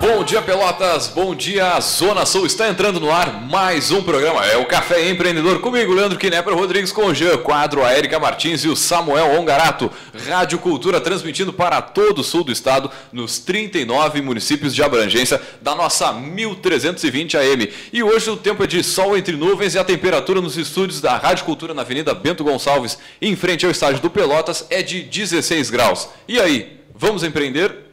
Bom dia, Pelotas. Bom dia, Zona Sul. Está entrando no ar mais um programa. É o Café Empreendedor comigo, Leandro Knepper Rodrigues com o Jean Quadro, a Erika Martins e o Samuel Ongarato. Rádio Cultura transmitindo para todo o sul do estado, nos 39 municípios de abrangência da nossa 1320 AM. E hoje o tempo é de sol entre nuvens e a temperatura nos estúdios da Rádio Cultura na Avenida Bento Gonçalves, em frente ao estádio do Pelotas, é de 16 graus. E aí, vamos empreender?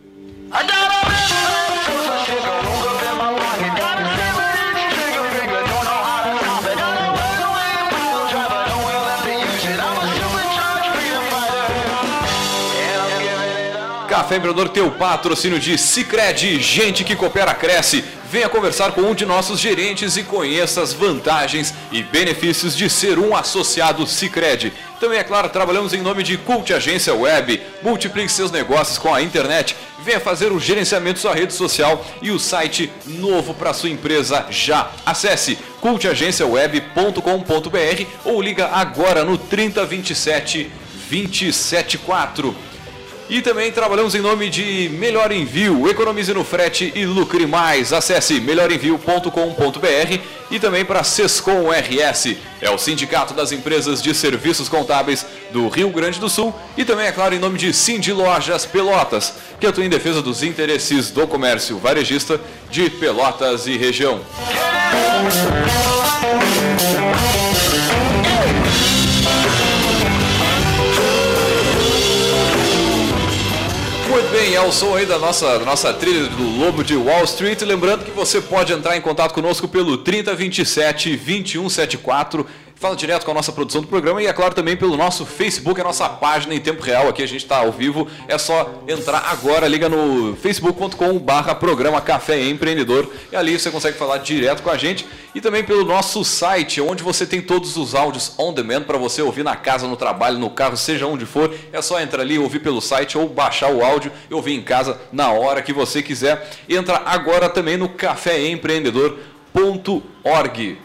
Café Empreendedor teu patrocínio de Cicred, gente que coopera cresce. Venha conversar com um de nossos gerentes e conheça as vantagens e benefícios de ser um associado Cicred. Também, é claro, trabalhamos em nome de Cult Agência Web. Multiplique seus negócios com a internet. Venha fazer o gerenciamento da sua rede social e o site novo para sua empresa já. Acesse cultagenciaweb.com.br ou liga agora no 3027 274. E também trabalhamos em nome de Melhor Envio. Economize no frete e lucre mais. Acesse melhorenvio.com.br e também para Sescom RS. É o Sindicato das Empresas de Serviços Contábeis do Rio Grande do Sul. E também, é claro, em nome de Cindy Lojas Pelotas, que atua em defesa dos interesses do comércio varejista de Pelotas e região. Muito bem, é o som aí da nossa, nossa trilha do Lobo de Wall Street. Lembrando que você pode entrar em contato conosco pelo 3027 2174 fala direto com a nossa produção do programa e, é claro, também pelo nosso Facebook, a nossa página em tempo real. Aqui a gente está ao vivo. É só entrar agora, liga no facebook.com/barra programa Café Empreendedor e ali você consegue falar direto com a gente e também pelo nosso site, onde você tem todos os áudios on demand para você ouvir na casa, no trabalho, no carro, seja onde for. É só entrar ali, ouvir pelo site ou baixar o áudio e ouvir em casa na hora que você quiser. Entra agora também no caféempreendedor.org.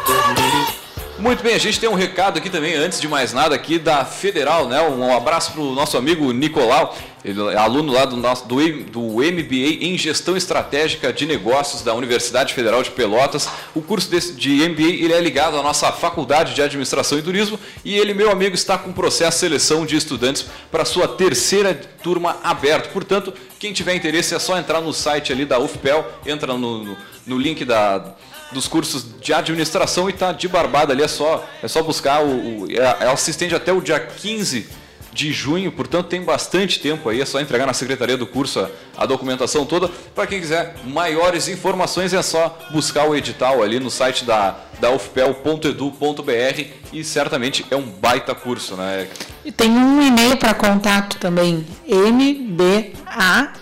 Muito bem, a gente tem um recado aqui também, antes de mais nada, aqui da Federal, né? Um abraço para o nosso amigo Nicolau, ele é aluno lá do, nosso, do, do MBA em Gestão Estratégica de Negócios da Universidade Federal de Pelotas. O curso desse, de MBA ele é ligado à nossa Faculdade de Administração e Turismo e ele, meu amigo, está com processo de seleção de estudantes para sua terceira turma aberto. Portanto, quem tiver interesse é só entrar no site ali da UFPEL, entra no, no, no link da dos cursos de administração e tá de barbada ali, é só, é só buscar o, o ela se estende até o dia 15 de junho, portanto tem bastante tempo aí, é só entregar na secretaria do curso a, a documentação toda. Para quem quiser maiores informações é só buscar o edital ali no site da, da ufpel.edu.br e certamente é um baita curso, né? E tem um e-mail para contato também, mba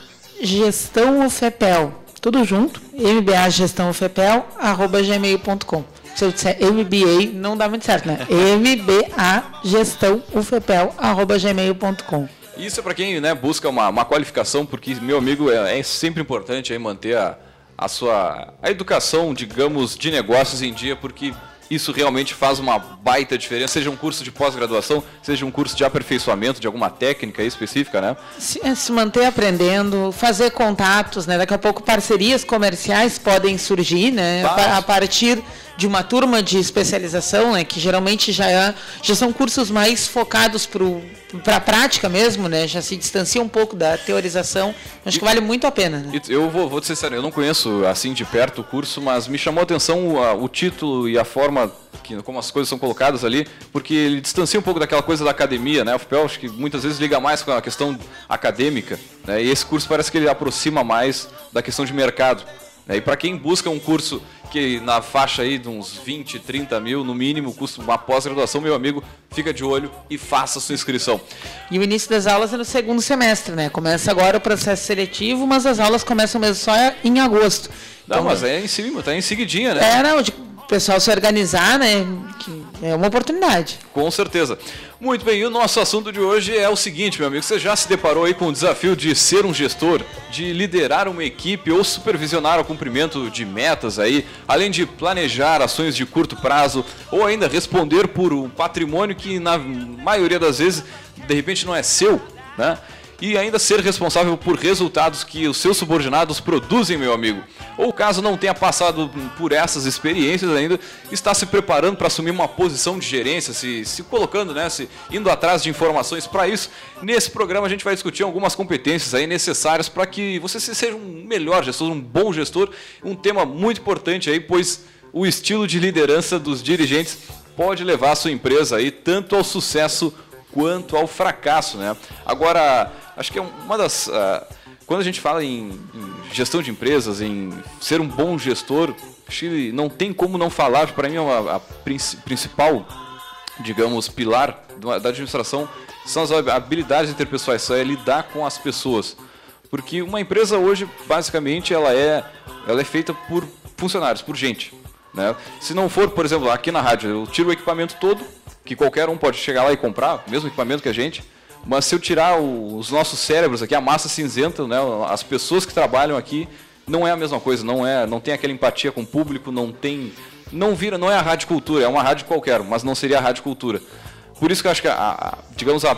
gestão ufpel tudo junto, MBA Gestão FEPEL, arroba gmail.com. Se eu disser MBA, não dá muito certo, né? MBA Gestão UFEPEL, arroba gmail.com. Isso é para quem né, busca uma, uma qualificação, porque, meu amigo, é, é sempre importante aí manter a, a sua a educação, digamos, de negócios em dia, porque isso realmente faz uma baita diferença, seja um curso de pós-graduação, seja um curso de aperfeiçoamento de alguma técnica específica, né? Se, é, se, manter aprendendo, fazer contatos, né? Daqui a pouco parcerias comerciais podem surgir, né? A partir de uma turma de especialização, né? Que geralmente já, é, já são cursos mais focados para a prática mesmo, né? Já se distancia um pouco da teorização. Acho e, que vale muito a pena. Né? Eu vou, vou ser sério, eu não conheço assim de perto o curso, mas me chamou a atenção o, o título e a forma que, como as coisas são colocadas ali, porque ele distancia um pouco daquela coisa da academia, né? O FPEL acho que muitas vezes liga mais com a questão acadêmica, né? E esse curso parece que ele aproxima mais da questão de mercado. Né? E para quem busca um curso que na faixa aí de uns 20, 30 mil, no mínimo, custa uma pós-graduação, meu amigo, fica de olho e faça sua inscrição. E o início das aulas é no segundo semestre, né? Começa agora o processo seletivo, mas as aulas começam mesmo só em agosto. Não, então, mas é em cima, tá em seguidinha, né? É, não, de pessoal se organizar, né? Que é uma oportunidade. Com certeza. Muito bem, e o nosso assunto de hoje é o seguinte, meu amigo. Você já se deparou aí com o desafio de ser um gestor, de liderar uma equipe ou supervisionar o cumprimento de metas aí, além de planejar ações de curto prazo ou ainda responder por um patrimônio que na maioria das vezes de repente não é seu, né? E ainda ser responsável por resultados que os seus subordinados produzem, meu amigo. Ou caso não tenha passado por essas experiências ainda, está se preparando para assumir uma posição de gerência, se, se colocando, né, se indo atrás de informações para isso. Nesse programa a gente vai discutir algumas competências aí necessárias para que você seja um melhor gestor, um bom gestor, um tema muito importante aí, pois o estilo de liderança dos dirigentes pode levar a sua empresa aí tanto ao sucesso quanto ao fracasso, né? Agora, acho que é uma das. Uh, quando a gente fala em, em, gestão de empresas, em ser um bom gestor, que não tem como não falar, para mim, a, a principal, digamos, pilar da administração são as habilidades interpessoais, é lidar com as pessoas. Porque uma empresa hoje, basicamente, ela é, ela é feita por funcionários, por gente. Né? Se não for, por exemplo, aqui na rádio, eu tiro o equipamento todo, que qualquer um pode chegar lá e comprar, mesmo equipamento que a gente, mas se eu tirar o, os nossos cérebros aqui, a massa cinzenta, né, as pessoas que trabalham aqui, não é a mesma coisa, não é, não tem aquela empatia com o público, não tem, não vira, não é a rádio cultura, é uma rádio qualquer, mas não seria a rádio cultura. Por isso que eu acho que a, a digamos a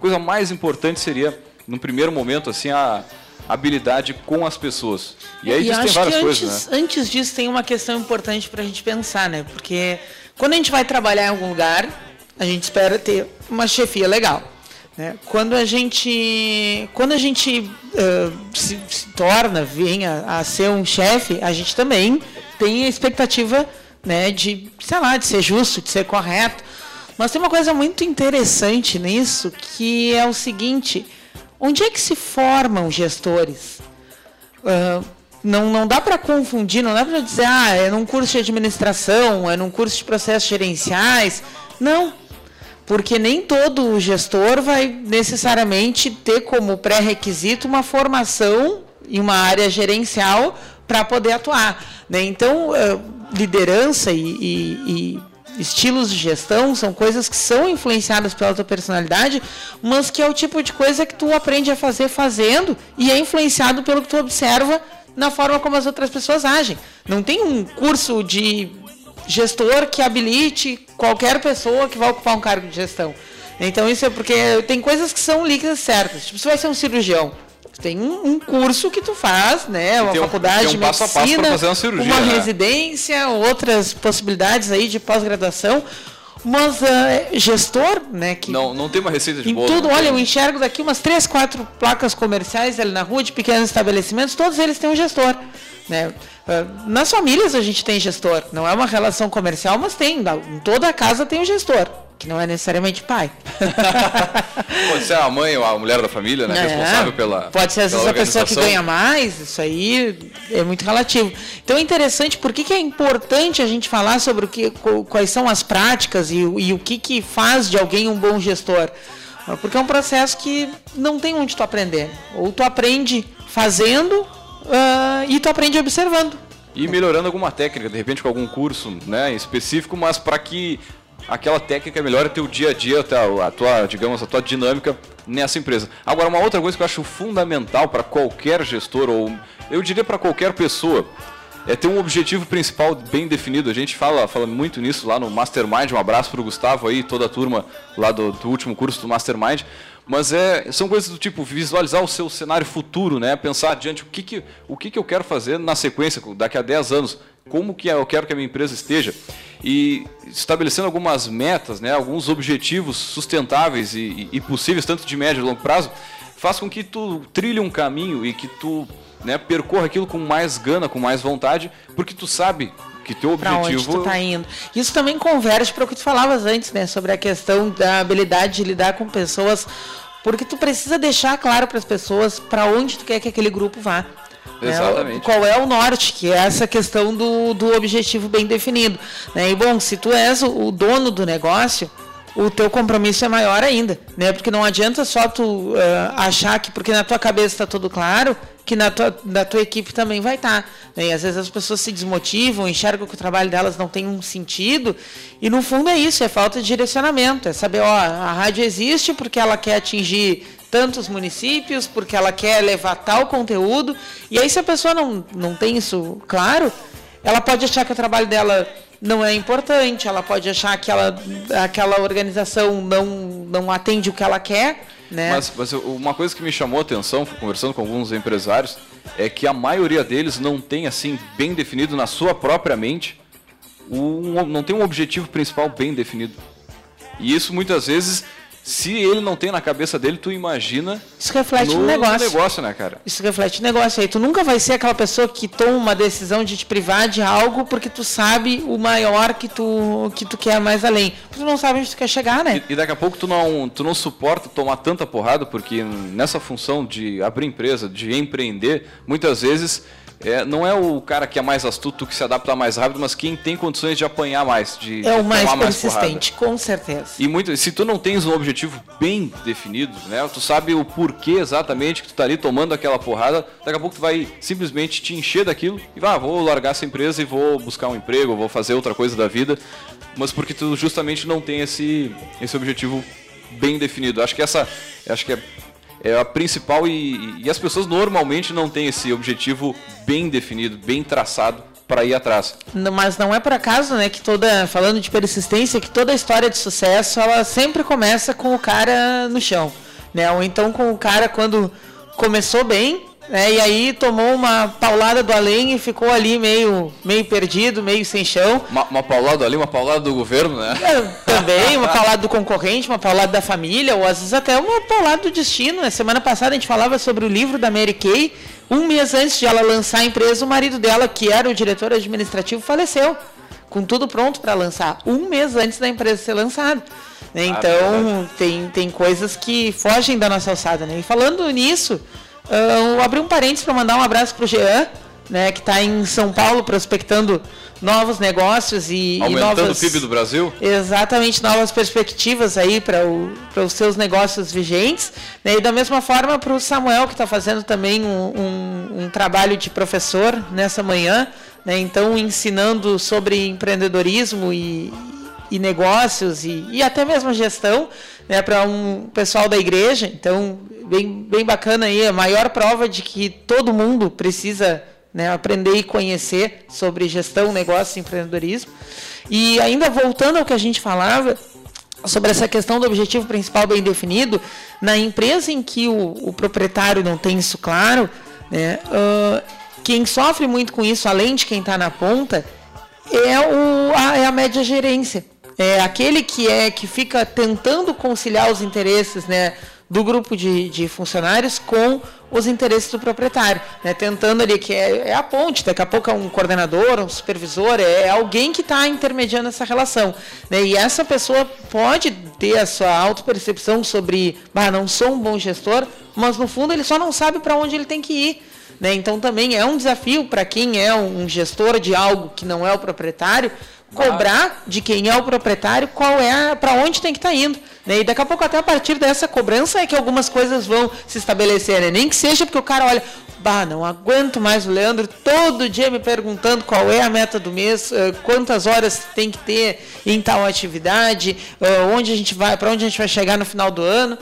coisa mais importante seria no primeiro momento assim a habilidade com as pessoas. E aí e tem várias coisas, antes, né? Antes disso tem uma questão importante para a gente pensar, né? Porque quando a gente vai trabalhar em algum lugar, a gente espera ter uma chefia legal. Né? Quando a gente, quando a gente uh, se, se, torna, venha a ser um chefe, a gente também tem a expectativa né, de, sei lá, de ser justo, de ser correto. Mas tem uma coisa muito interessante nisso, que é o seguinte: onde é que se formam gestores? Uh, não, não dá para confundir, não dá para dizer, ah, é num curso de administração, é num curso de processos gerenciais. Não porque nem todo gestor vai necessariamente ter como pré-requisito uma formação em uma área gerencial para poder atuar. Né? Então, eh, liderança e, e, e, estilos de gestão são coisas que são influenciadas pela tua personalidade, mas que é o tipo de coisa que tu aprende a fazer fazendo e é influenciado pelo que tu observa na forma como as outras pessoas agem. Não tem um curso de gestor que habilite qualquer pessoa que vai ocupar um cargo de gestão. Então isso é porque tem coisas que são líquidas certas. Tipo, você vai ser um cirurgião. Tem um, um curso que tu faz, né? Uma faculdade um, um de medicina, passo passo cirurgia, uma né? residência, outras possibilidades aí de pós-graduação. Mas uh, gestor, né? Que não, não tem uma receita de bolo. tudo, olha, eu enxergo daqui umas três, quatro placas comerciais ali na rua de pequenos estabelecimentos, todos eles têm um gestor. Né? Ah, nas famílias a gente tem gestor, não é uma relação comercial, mas tem. Em toda a casa tem um gestor, que não é necessariamente pai. pode ser a mãe ou a mulher da família, né? É, responsável pela. Pode ser às vezes a pessoa que ganha mais, isso aí é muito relativo. Então é interessante, por que, que é importante a gente falar sobre o que, quais são as práticas e, e o que, que faz de alguém um bom gestor? Ah, porque é um processo que não tem onde tu aprender. Ou tu aprende fazendo, uh, e tu aprende observando. E melhorando alguma técnica, de repente com algum curso né, específico, mas para que aquela técnica melhore teu dia a dia, a tua, digamos, a tua dinâmica nessa empresa. Agora, uma outra coisa que eu acho fundamental para qualquer gestor, ou eu diria para qualquer pessoa, é ter um objetivo principal bem definido. A gente fala, fala muito nisso lá no Mastermind. Um abraço para o Gustavo aí, toda a turma lá do, do último curso do Mastermind. Mas é, são coisas do tipo visualizar o seu cenário futuro, né? Pensar adiante o que, que, o que, que eu quero fazer na sequência, daqui a 10 anos, como que eu quero que a minha empresa esteja. E estabelecendo algumas metas, né? alguns objetivos sustentáveis e, e possíveis, tanto de médio e longo prazo, faz com que tu trilhe um caminho e que tu né, percorra aquilo com mais gana, com mais vontade, porque tu sabe que teu objetivo... Pra onde tu tá indo. Isso também converge para o que tu falavas antes, né? Sobre a questão da habilidade de lidar com pessoas, porque tu precisa deixar claro para as pessoas para onde tu quer que aquele grupo vá. Né? Exatamente. Qual é o norte, que é essa questão do, do objetivo bem definido. Né? E bom, se tu és o, o dono do negócio, o teu compromisso é maior ainda, né? Porque não adianta só tu uh, achar que porque na tua cabeça está tudo claro, que na tua, na tua equipe também vai estar. Tá, né? Às vezes as pessoas se desmotivam, enxergam que o trabalho delas não tem um sentido, e no fundo é isso, é falta de direcionamento, é saber, ó, a rádio existe porque ela quer atingir tantos municípios, porque ela quer levar tal conteúdo, e aí se a pessoa não, não tem isso claro, ela pode achar que o trabalho dela não é importante, ela pode achar que ela, aquela organização não, não atende o que ela quer. Né? Mas, mas uma coisa que me chamou a atenção, conversando com alguns empresários, é que a maioria deles não tem assim bem definido na sua própria mente, um, não tem um objetivo principal bem definido. E isso muitas vezes se ele não tem na cabeça dele, tu imagina. Isso reflete no, no negócio. negócio, né, cara? Isso reflete no negócio. Aí tu nunca vai ser aquela pessoa que toma uma decisão de te privar de algo porque tu sabe o maior que tu, que tu quer mais além. Porque tu não sabe onde tu quer chegar, né? E, e daqui a pouco tu não, tu não suporta tomar tanta porrada, porque nessa função de abrir empresa, de empreender, muitas vezes é, não é o cara que é mais astuto que se adapta mais rápido, mas quem tem condições de apanhar mais, de é o mais persistente, mais com certeza. E muito, se tu não tens um objetivo bem definido, né, tu sabe o porquê exatamente que tu tá ali tomando aquela porrada, daqui a pouco tu vai simplesmente te encher daquilo e vai, ah, vou largar essa empresa e vou buscar um emprego, vou fazer outra coisa da vida, mas porque tu justamente não tem esse esse objetivo bem definido. Acho que essa, acho que é é a principal e, e as pessoas normalmente não têm esse objetivo bem definido, bem traçado para ir atrás. Mas não é por acaso, né, que toda, falando de persistência, que toda história de sucesso, ela sempre começa com o cara no chão, né? Ou então com o cara quando começou bem, né? E aí tomou uma paulada do além e ficou ali meio, meio perdido, meio sem chão. Uma, uma paulada ali, uma paulada do governo, né? É, também, uma paulada do concorrente, uma paulada da família, ou às vezes até uma paulada do destino. Na semana passada a gente falava sobre o livro da Mary Kay. Um mês antes de ela lançar a empresa, o marido dela, que era o diretor administrativo, faleceu. Com tudo pronto para lançar. Um mês antes da empresa ser lançada. Né? Então, ah, tem, tem coisas que fogem da nossa alçada. Né? E falando nisso, Uh, abri um parênteses para mandar um abraço para o Jean, né, que está em São Paulo prospectando novos negócios e, Aumentando e novas, o PIB do Brasil? Exatamente, novas perspectivas aí para os seus negócios vigentes. Né, e da mesma forma para o Samuel, que está fazendo também um, um, um, trabalho de professor nessa manhã, né, então ensinando sobre empreendedorismo e, e negócios e, e até mesmo gestão né, para um pessoal da igreja. Então, bem, bem bacana aí, a maior prova de que todo mundo precisa né, aprender e conhecer sobre gestão, negócio e empreendedorismo. E ainda voltando ao que a gente falava, sobre essa questão do objetivo principal bem definido, na empresa em que o, o proprietário não tem isso claro, né, uh, quem sofre muito com isso, além de quem está na ponta, é, o, a, é a média gerência. É aquele que é que fica tentando conciliar os interesses, né, do grupo de, de funcionários com os interesses do proprietário, né? tentando ali que é, é, a ponte, daqui a pouco é um coordenador, um supervisor, é, é alguém que está intermediando essa relação, né? E essa pessoa pode ter a sua autopercepção sobre, bah, não sou um bom gestor, mas no fundo ele só não sabe para onde ele tem que ir. Né? Então também é um desafio para quem é um gestor de algo que não é o proprietário, cobrar de quem é o proprietário qual é para onde tem que estar tá indo. Né? E daqui a pouco, até a partir dessa cobrança, é que algumas coisas vão se estabelecer. Né? Nem que seja porque o cara olha, bah, não aguento mais o Leandro todo dia me perguntando qual é a meta do mês, eh, quantas horas tem que ter em tal atividade, eh, onde a gente vai, para onde a gente vai chegar no final do ano.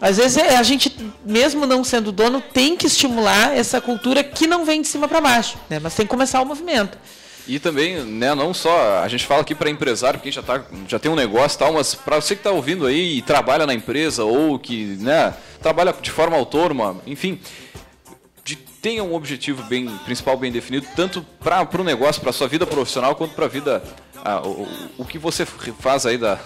Às vezes é, a gente, mesmo não sendo dono, tem que estimular essa cultura que não vem de cima para baixo, né? mas tem que começar o movimento. E também, né, não só, a gente fala aqui para empresário, porque já, tá, já tem um negócio e tal, mas para você que está ouvindo aí e trabalha na empresa ou que né, trabalha de forma autônoma, enfim, de, tenha um objetivo bem principal bem definido, tanto para o negócio, para sua vida profissional, quanto para a vida. Ah, o, o que você faz aí da.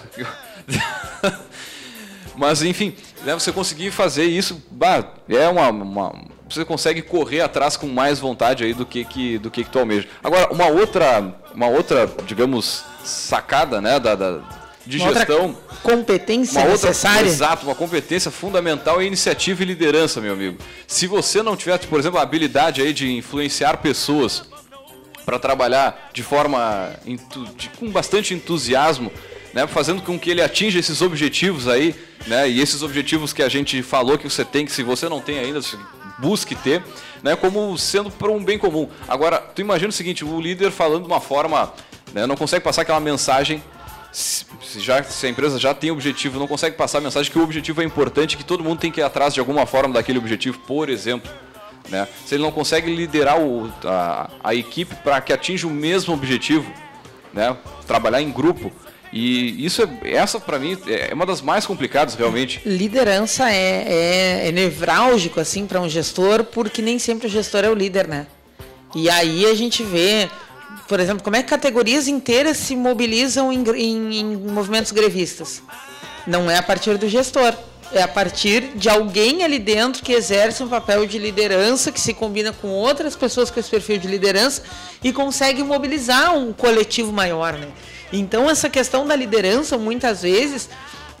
mas enfim, né, você conseguir fazer isso, bah, é uma, uma você consegue correr atrás com mais vontade aí do que, que do que, que tu almeja. Agora, uma outra, uma outra, digamos, sacada, né, da, da de uma gestão, competência uma necessária. Outra, exato, uma competência fundamental é iniciativa e liderança, meu amigo. Se você não tiver, por exemplo, a habilidade aí de influenciar pessoas para trabalhar de forma de, com bastante entusiasmo né, fazendo com que ele atinja esses objetivos aí, né, e esses objetivos que a gente falou que você tem, que se você não tem ainda, busque ter, né, como sendo para um bem comum. Agora, tu imagina o seguinte, o líder falando de uma forma, né, não consegue passar aquela mensagem se, já, se a empresa já tem objetivo, não consegue passar a mensagem que o objetivo é importante, que todo mundo tem que ir atrás de alguma forma daquele objetivo, por exemplo. Né? Se ele não consegue liderar o, a, a equipe para que atinja o mesmo objetivo, né? trabalhar em grupo, e isso é, essa para mim é uma das mais complicadas realmente. Liderança é, é, é nevrálgico assim para um gestor, porque nem sempre o gestor é o líder, né? E aí a gente vê, por exemplo, como é que categorias inteiras se mobilizam em, em, em movimentos grevistas. Não é a partir do gestor, é a partir de alguém ali dentro que exerce um papel de liderança, que se combina com outras pessoas com esse perfil de liderança e consegue mobilizar um coletivo maior, né? Então, essa questão da liderança, muitas vezes,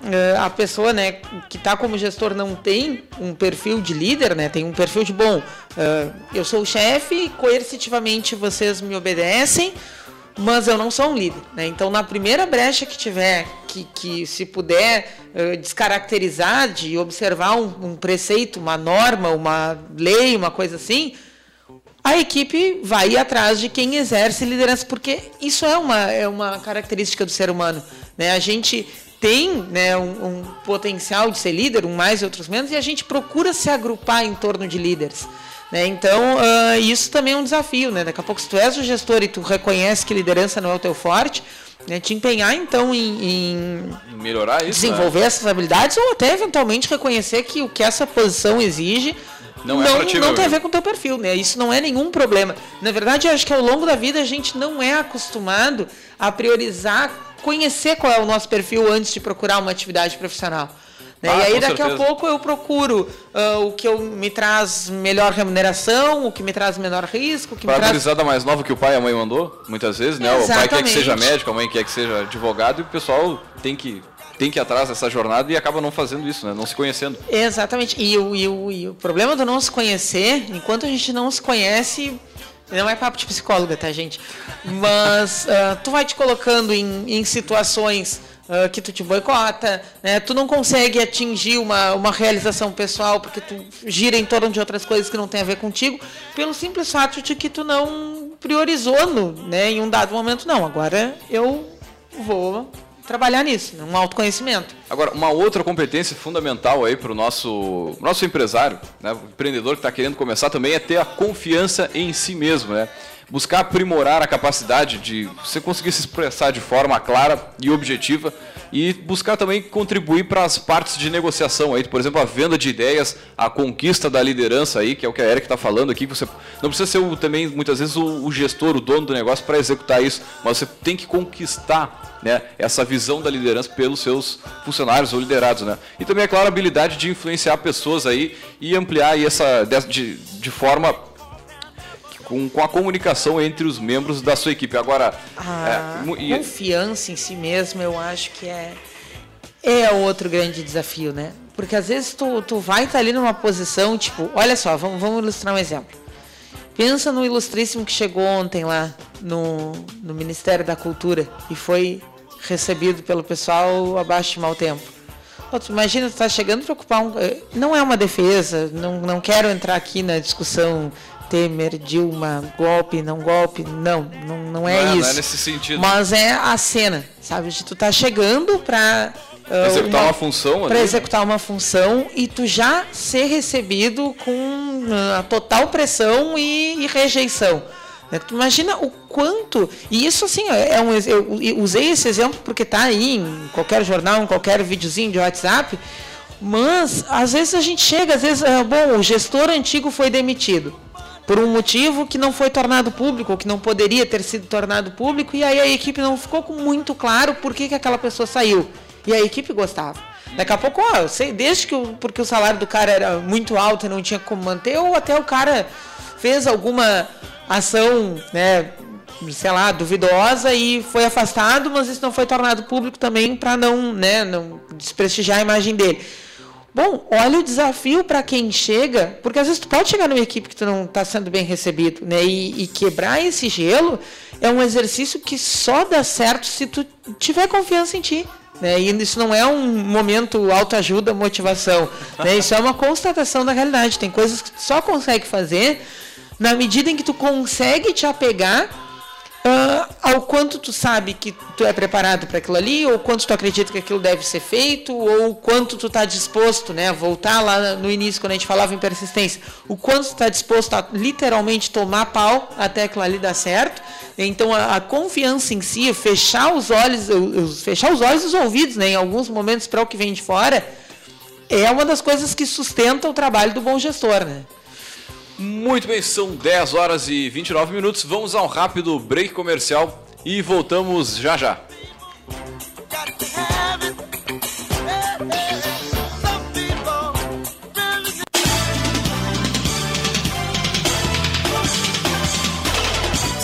eh, a pessoa né, que está como gestor não tem um perfil de líder, né, tem um perfil de, bom, eh, eu sou o chefe, coercitivamente vocês me obedecem, mas eu não sou um líder. Né? Então, na primeira brecha que tiver, que, que se puder uh, descaracterizar, de observar um, um, preceito, uma norma, uma lei, uma coisa assim, a equipe vai atrás de quem exerce liderança, porque isso é uma, é uma característica do ser humano. Né? A gente tem né, um, um potencial de ser líder, um mais e outros menos, e a gente procura se agrupar em torno de líderes. Né? Então, uh, isso também é um desafio. Né? Daqui a pouco, se tu és o gestor e tu reconhece que liderança não é o teu forte, né, te empenhar então em, em melhorar isso, desenvolver né? essas habilidades ou até eventualmente reconhecer que o que essa posição exige não, é não, ti, não tem a ver com o teu perfil, né? Isso não é nenhum problema. Na verdade, eu acho que ao longo da vida a gente não é acostumado a priorizar, conhecer qual é o nosso perfil antes de procurar uma atividade profissional. Né? Ah, e aí daqui certeza. a pouco eu procuro uh, o que eu, me traz melhor remuneração, o que me traz menor risco. Que Para me traz... mais nova que o pai e a mãe mandou, muitas vezes, né? Exatamente. O pai quer que seja médico, a mãe quer que seja advogado e o pessoal tem que tem que ir atrás dessa jornada e acaba não fazendo isso, né? não se conhecendo. Exatamente. E o, e, o, e o problema do não se conhecer, enquanto a gente não se conhece, não é papo de psicóloga, tá, gente? Mas uh, tu vai te colocando em, em situações uh, que tu te boicota, né? Tu não consegue atingir uma, uma realização pessoal porque tu gira em torno de outras coisas que não tem a ver contigo, pelo simples fato de que tu não priorizou no, né, em um dado momento. Não, agora eu vou trabalhar nisso, um autoconhecimento. Agora, uma outra competência fundamental aí para o nosso, nosso empresário, né, o empreendedor que está querendo começar também é ter a confiança em si mesmo, né? Buscar aprimorar a capacidade de você conseguir se expressar de forma clara e objetiva e buscar também contribuir para as partes de negociação aí, por exemplo, a venda de ideias, a conquista da liderança aí, que é o que a Erika está falando aqui, você não precisa ser o, também muitas vezes o, o gestor, o dono do negócio para executar isso, mas você tem que conquistar né, essa visão da liderança pelos seus funcionários ou liderados, né? E também é claro a habilidade de influenciar pessoas aí e ampliar aí essa de, de forma com, com a comunicação entre os membros da sua equipe. Agora, a é, confiança em si mesmo, eu acho que é é outro grande desafio, né? Porque às vezes tu, tu vai estar tá ali numa posição, tipo, olha só, vamos, vamos ilustrar um exemplo. Pensa no ilustríssimo que chegou ontem lá no, no Ministério da Cultura e foi recebido pelo pessoal abaixo de mau tempo. Imagina, tu tá chegando para ocupar um. Eh, não é uma defesa, não, não quero entrar aqui na discussão Temer, Dilma, golpe, não golpe, não, não, não é não é, isso. Não é nesse sentido. Mas é a cena, sabe? De tu tá chegando para uh, ah, executar uma, uma função, para executar uma função e tu já ser recebido com uh, a total pressão e, e rejeição. Né? Tu imagina o quanto. E isso, assim, é um, eu usei esse exemplo porque está aí em qualquer jornal, em qualquer videozinho de WhatsApp. Mas, às vezes a gente chega, às vezes, uh, bom, o gestor antigo foi demitido por um motivo que não foi tornado público, que não poderia ter sido tornado público, e aí a equipe não ficou muito claro por que, que aquela pessoa saiu. E a equipe gostava. Daqui a pouco, ó, eu sei, desde que o, porque o salário do cara era muito alto e não tinha como manter, ou até o cara fez alguma ação, né, sei lá, duvidosa e foi afastado, mas isso não foi tornado público também para não, né, não desprestigiar a imagem dele. Bom, olha o desafio para quem chega, porque às vezes tu pode chegar numa equipe que tu não está sendo bem recebido, né? E, e, quebrar esse gelo é um exercício que só dá certo se tu tiver confiança em ti. Né? E isso não é um momento autoajuda, motivação. Né? Isso é uma constatação da realidade. Tem coisas que tu só consegue fazer na medida em que tu consegue te apegar uh, ao quanto tu sabe que tu é preparado para aquilo ali, ou quanto tu acredita que aquilo deve ser feito, ou quanto tu está disposto, né? Voltar lá no início, quando a gente falava em persistência, o quanto tu está disposto a literalmente tomar pau até aquilo ali dar certo. Então a, a confiança em si, fechar os olhos, os, fechar os olhos e os ouvidos, né? Em alguns momentos para o que vem de fora, é uma das coisas que sustenta o trabalho do bom gestor, né? Muito bem, são 10 horas e 29 minutos. Vamos a um rápido break comercial e voltamos já já.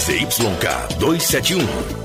CYK 271,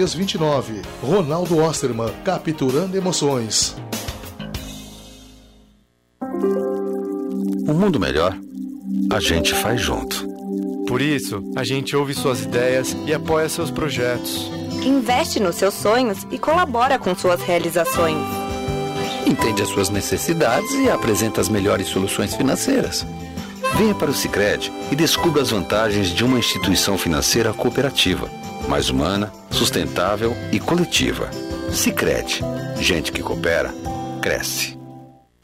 3329. Ronaldo Osterman, capturando emoções. Um mundo melhor, a gente faz junto. Por isso, a gente ouve suas ideias e apoia seus projetos. Investe nos seus sonhos e colabora com suas realizações. Entende as suas necessidades e apresenta as melhores soluções financeiras. Venha para o Sicredi e descubra as vantagens de uma instituição financeira cooperativa mais humana, sustentável e coletiva. Sicredi, gente que coopera, cresce.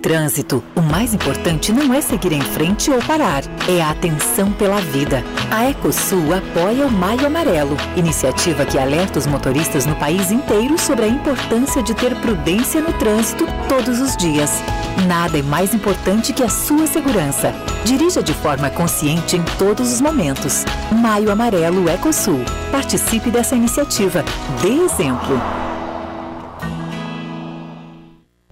Trânsito, o mais importante não é seguir em frente ou parar, é a atenção pela vida. A Ecosul apoia o Maio Amarelo, iniciativa que alerta os motoristas no país inteiro sobre a importância de ter prudência no trânsito todos os dias. Nada é mais importante que a sua segurança. Dirija de forma consciente em todos os momentos. Maio Amarelo Ecosul. Participe dessa iniciativa. Dê exemplo.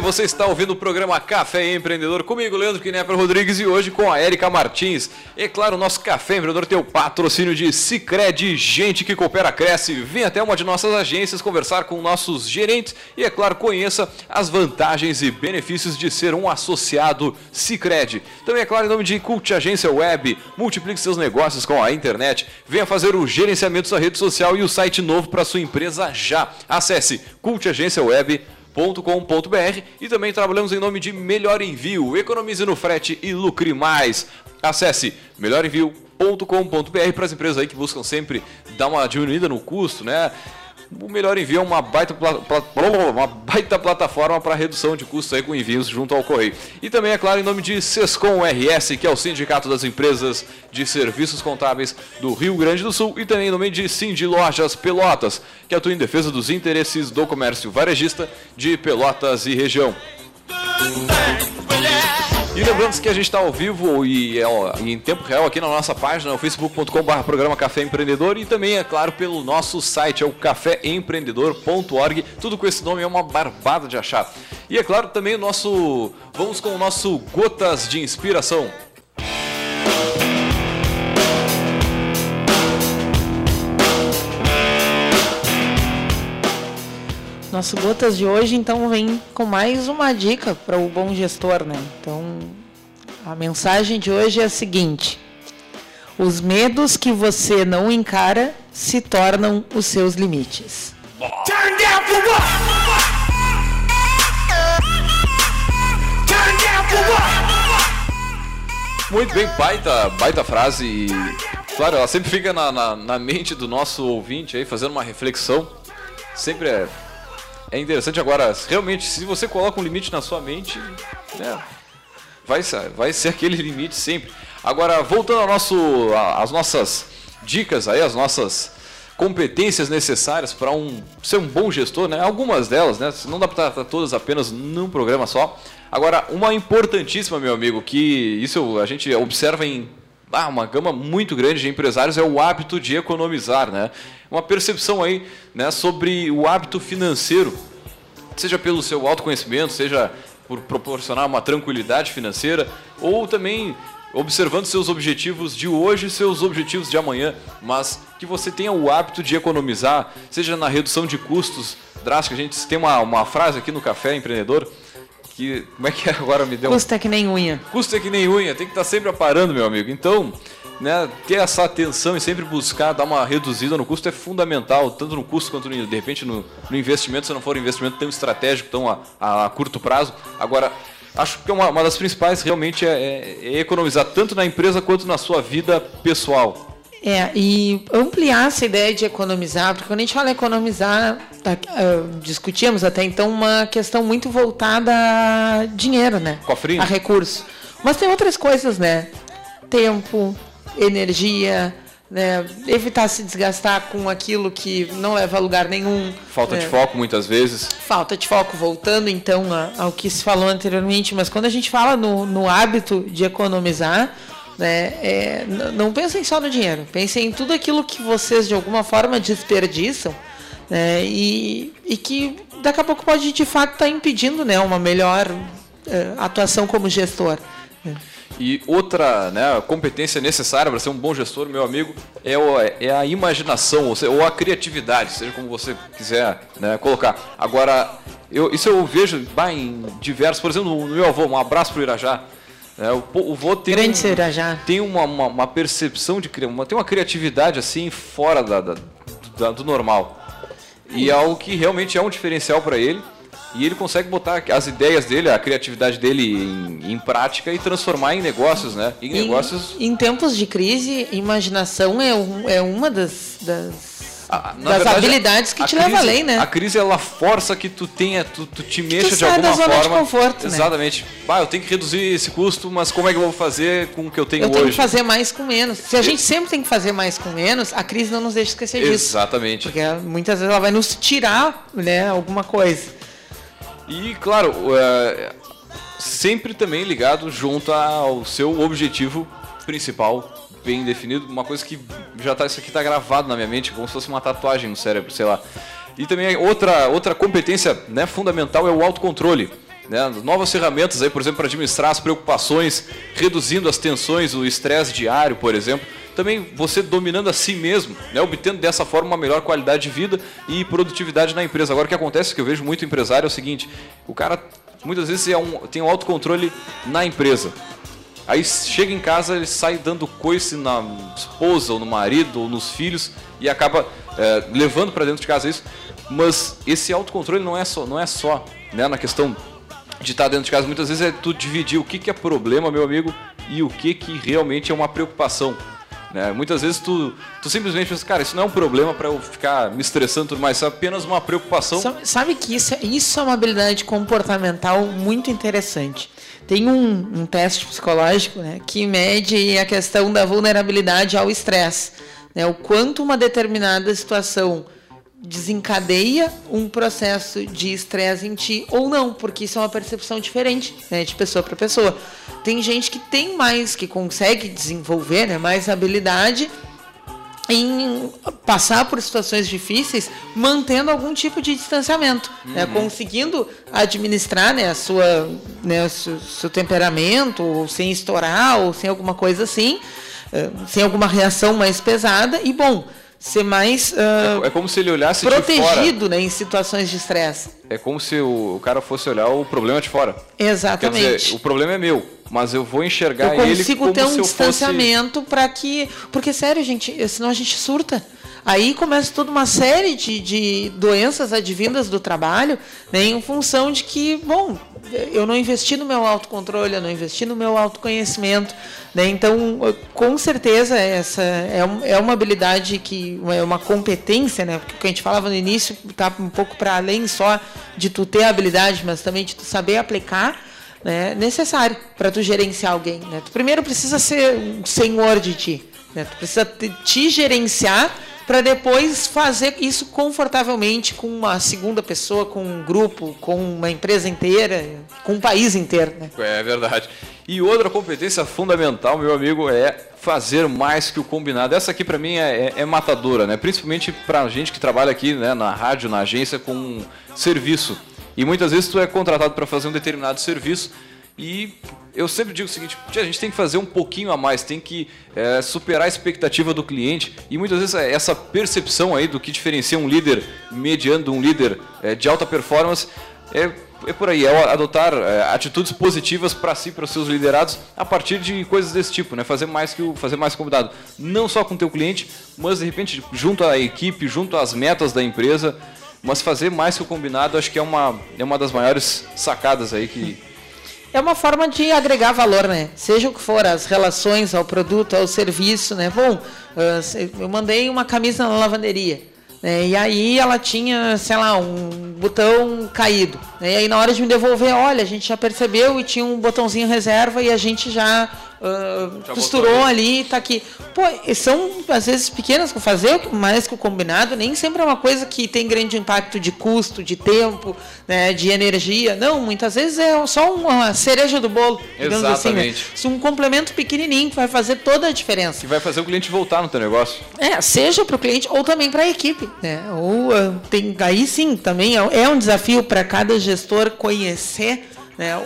Você está ouvindo o programa Café Empreendedor comigo, Leandro Knepper Rodrigues, e hoje com a Érica Martins. E claro, o nosso Café Empreendedor tem o patrocínio de Cicred, gente que coopera, cresce. Vem até uma de nossas agências conversar com nossos gerentes e, é claro, conheça as vantagens e benefícios de ser um associado Cicred. Também, é claro, em nome de Cult Agência Web, multiplique seus negócios com a internet. Venha fazer o gerenciamento da rede social e o site novo para sua empresa já. Acesse Cult Agência Web com.br e também trabalhamos em nome de Melhor Envio. Economize no frete e lucre mais. Acesse melhorenvio.com.br para as empresas aí que buscam sempre dar uma diminuída no custo, né? O melhor envio é uma baita, uma baita plataforma para redução de custos aí com envios junto ao correio. E também, é claro, em nome de Sescom RS, que é o Sindicato das Empresas de Serviços Contábeis do Rio Grande do Sul, e também em nome de Cindy Lojas Pelotas, que atua em defesa dos interesses do comércio varejista de Pelotas e região. E lembrando que a gente está ao vivo e é, em tempo real aqui na nossa página, facebook.com.br programa Café Empreendedor e também, é claro, pelo nosso site, é o caféempreendedor.org. Tudo com esse nome é uma barbada de achar. E é claro, também o nosso. Vamos com o nosso Gotas de Inspiração. Nosso Gotas de hoje, então, vem com mais uma dica para o bom gestor, né? Então, a mensagem de hoje é a seguinte: os medos que você não encara se tornam os seus limites. Muito bem, baita, baita frase e, claro, ela sempre fica na, na, na mente do nosso ouvinte aí, fazendo uma reflexão. Sempre é é interessante agora, realmente, se você coloca um limite na sua mente, né, vai, ser, vai ser aquele limite sempre. Agora, voltando ao nosso, às nossas dicas aí, as nossas competências necessárias para um, ser um bom gestor, né? Algumas delas, né? Não dá para tratar todas apenas num programa só. Agora, uma importantíssima, meu amigo, que isso a gente observa em ah, uma gama muito grande de empresários é o hábito de economizar, né? Uma percepção aí, né, sobre o hábito financeiro, seja pelo seu autoconhecimento, seja por proporcionar uma tranquilidade financeira, ou também observando seus objetivos de hoje e seus objetivos de amanhã, mas que você tenha o hábito de economizar, seja na redução de custos drástica. A gente tem uma, uma frase aqui no Café Empreendedor que como é que é agora me deu? Custa que nem unha. Custa que nem unha, tem que estar tá sempre aparando, meu amigo. Então, né, ter essa atenção e sempre buscar dar uma reduzida no custo é fundamental, tanto no custo quanto no, de repente no, no investimento, se não for um investimento tão estratégico, tão a, a, a curto prazo. Agora, acho que é uma, uma das principais realmente é, é, é, economizar tanto na empresa quanto na sua vida pessoal. É, e ampliar essa ideia de economizar, porque quando a gente fala economizar, tá, uh, discutíamos até então uma questão muito voltada a dinheiro, né? Cofrinho. A recurso. Mas tem outras coisas, né? Tempo, energia, né? evitar se desgastar com aquilo que não leva a lugar nenhum. Falta né? de foco muitas vezes. Falta de foco, voltando então ao que se falou anteriormente, mas quando a gente fala no, no hábito de economizar, né, é, não pensem só no dinheiro, pensem em tudo aquilo que vocês de alguma forma desperdiçam né, e, e que daqui a pouco pode de fato estar tá impedindo né, uma melhor é, atuação como gestor. E outra né, competência necessária para ser um bom gestor, meu amigo, é, o, é a imaginação, ou, seja, ou, a criatividade, seja como você quiser né, colocar. Agora, eu, isso eu vejo bah, em diversos, por exemplo, no meu avô, um abraço para o Irajá. É, o, o vô tem, Grande um, tem uma, uma, uma, percepção de uma, tem uma criatividade assim fora da, da, da do normal. E é algo que realmente é um diferencial para ele. E ele consegue botar as ideias dele, a criatividade dele em, em prática e transformar em negócios, né? Em, em negócios. Em tempos de crise, imaginação é, um, é uma das, das a, das verdade, habilidades que te crise, leva além, né? A crise ela força que tu tenha, tu, tu te mexa tu de alguma forma. De conforto, né? Exatamente. Né? Bah, eu tenho que reduzir esse custo, mas como é que eu vou fazer com o que eu tenho eu hoje? Eu tenho que fazer mais com menos. Se a gente sempre tem que fazer mais com menos, a crise não nos deixa esquecer disso. Exatamente. Porque muitas vezes ela vai nos tirar, né, alguma coisa. E, claro, é, sempre também ligado junto ao seu objetivo principal bem definido, uma coisa que já tá, isso aqui está gravado na minha mente, como se fosse uma tatuagem no cérebro, sei lá. E também outra, outra competência né, fundamental é o autocontrole. Né, novas ferramentas aí, por exemplo, para administrar as preocupações, reduzindo as tensões, o estresse diário, por exemplo também você dominando a si mesmo, né, obtendo dessa forma uma melhor qualidade de vida e produtividade na empresa. Agora o que acontece, que eu vejo muito empresário, é o seguinte, o cara muitas vezes é um, tem um autocontrole na empresa. Aí chega em casa, ele sai dando coice na esposa, ou no marido, ou nos filhos, e acaba é, levando para dentro de casa isso. Mas esse autocontrole não é só, não é só né, na questão de estar dentro de casa. Muitas vezes é tu dividir o que, que é problema, meu amigo, e o que, que realmente é uma preocupação. Né? Muitas vezes tu, tu simplesmente pensa, cara, isso não é um problema para eu ficar me estressando tudo mais, isso é apenas uma preocupação. Sabe que isso, é, isso é uma habilidade comportamental muito interessante. Tem um, um teste psicológico né, que mede a questão da vulnerabilidade ao estresse. Né, o quanto uma determinada situação desencadeia um processo de estresse em ti ou não, porque isso é uma percepção diferente, né, de pessoa para pessoa. Tem gente que tem mais, que consegue desenvolver, né, mais habilidade em passar por situações difíceis, mantendo algum tipo de distanciamento, né, uhum. né, conseguindo administrar, né, a sua, né, o seu, seu temperamento, ou sem estourar, ou sem alguma coisa assim, eh, sem alguma reação mais pesada e bom ser mais uh, é, é, como se ele olhasse protegido né, em situações de estresse. É como se o, o, cara fosse olhar o problema de fora. Exatamente. Quer dizer, o problema é meu, mas eu vou enxergar eu ele como ter um se distanciamento fosse... para que, porque sério, gente, senão a gente surta. Aí começa toda uma série de, de doenças advindas do trabalho, né, em função de que, bom, eu não investi no meu autocontrole, eu não investi no meu autoconhecimento. Né? Então, com certeza, essa é, é uma habilidade que é uma competência, né? porque o que a gente falava no início está um pouco para além só de tu ter habilidade, mas também de tu saber aplicar. Né, necessário para tu gerenciar alguém. Né? Tu primeiro precisa ser um senhor de ti. Né? Tu precisa te, te gerenciar para depois fazer isso confortavelmente com uma segunda pessoa, com um grupo, com uma empresa inteira, com um país inteiro. Né? É verdade. E outra competência fundamental, meu amigo, é fazer mais que o combinado. Essa aqui para mim é, é, é, matadora, né? Principalmente para gente que trabalha aqui né, na rádio, na agência com serviço. E muitas vezes tu é contratado para fazer um determinado serviço e eu sempre digo o seguinte: a gente tem que fazer um pouquinho a mais, tem que é, superar a expectativa do cliente. E muitas vezes é, essa percepção aí do que diferencia um líder mediano de um líder é, de alta performance é, é por aí, é adotar é, atitudes positivas para si, para os seus liderados, a partir de coisas desse tipo, né? Fazer mais que o fazer mais convidado, não só com o teu cliente, mas de repente junto à equipe, junto às metas da empresa, mas fazer mais que o combinado, acho que é uma é uma das maiores sacadas aí que é uma forma de agregar valor, né? Seja o que for, as relações ao produto, ao serviço, né? Bom, eu mandei uma camisa na lavanderia. Né? E aí ela tinha, sei lá, um botão caído. Né? E aí na hora de me devolver, olha, a gente já percebeu e tinha um botãozinho reserva e a gente já uh, costurou ali tá aqui. Pô, são às vezes pequenas fazer mais que o combinado, nem sempre é uma coisa que tem grande impacto de custo, de tempo, né, de energia. Não, muitas vezes é só uma cereja do bolo, digamos Exatamente. assim. Né? Um complemento pequenininho que vai fazer toda a diferença. Que vai fazer o cliente voltar no teu negócio. É, seja para o cliente ou também para a equipe. Né? Ou uh, tem, aí sim, também é, é um desafio para cada gestor conhecer né,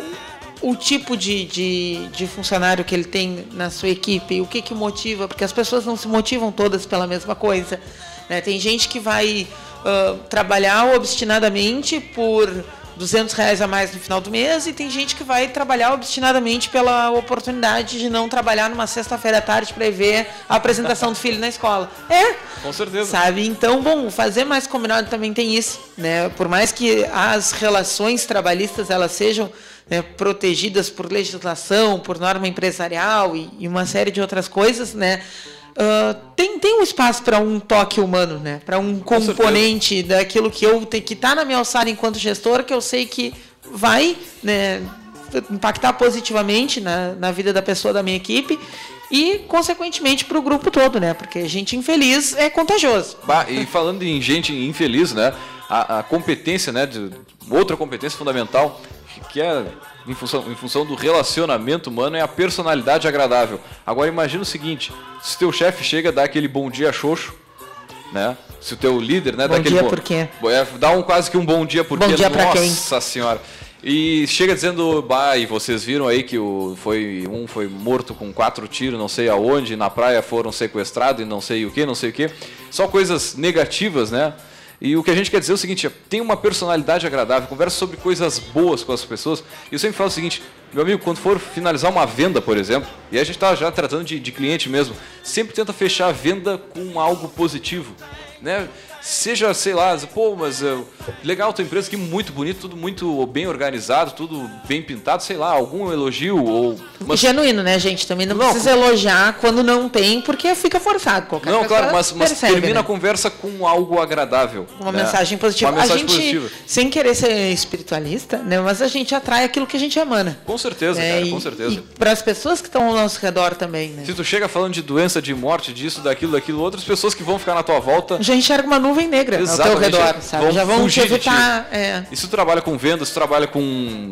o tipo de, de, de, funcionário que ele tem na sua equipe, o que que motiva, porque as pessoas não se motivam todas pela mesma coisa. Né? Tem gente que vai uh, trabalhar obstinadamente por 200 reais a mais no final do mês e tem gente que vai trabalhar obstinadamente pela oportunidade de não trabalhar numa sexta-feira à tarde para ver a apresentação do filho na escola. É. Com certeza. Sabe? Então, bom, fazer mais combinado também tem isso, né? Por mais que as relações trabalhistas elas sejam né, protegidas por legislação, por norma empresarial e, e, uma série de outras coisas, né? Uh, tem, tem um espaço para um toque humano, né? Para um componente daquilo que eu tenho que estar tá na minha alçada enquanto gestor, que eu sei que vai né, impactar positivamente na, na vida da pessoa da minha equipe e, consequentemente, para o grupo todo, né? Porque gente infeliz é contagioso. Bah, e falando em gente infeliz, né? A, a competência, né? De, outra competência fundamental que é em função, em função do relacionamento humano, é a personalidade agradável. Agora imagina o seguinte, se teu chefe chega dá aquele bom dia xoxo, né? Se o teu líder, né, bom dá aquele dia bom, por quê? É, dá um quase que um bom dia porque bom dia nossa quem? senhora. E chega dizendo, bah, e vocês viram aí que o, foi, um foi morto com quatro tiros, não sei aonde, na praia foram sequestrados e não sei o que, não sei o que. Só coisas negativas, né? E o que a gente quer dizer é o seguinte: tem uma personalidade agradável, conversa sobre coisas boas com as pessoas. E eu sempre falo o seguinte, meu amigo, quando for finalizar uma venda, por exemplo, e a gente está já tratando de, de cliente mesmo, sempre tenta fechar a venda com algo positivo. Né? Seja, sei lá, pô, mas uh, legal tua empresa aqui, muito bonito, tudo muito bem organizado, tudo bem pintado, sei lá, algum elogio ou... Mas... Genuíno, né, gente? Também não, não precisa elogiar quando não tem, porque fica forçado. Qualquer não, claro, mas, mas percebe, termina né? a conversa com algo agradável. Uma né? mensagem positiva. Uma mensagem a gente, positiva. sem querer ser espiritualista, né, mas a gente atrai aquilo que a gente emana. Com certeza, é, cara, com certeza. E para as pessoas que estão ao nosso redor também, né? Se tu chega falando de doença, de morte, disso, daquilo, daquilo, outras pessoas que vão ficar na tua volta... Já enxerga uma nuvem negra. Exato ao redor, sabe? Vão Já vão te evitar. É. E se tu trabalha com vendas, se tu trabalha com,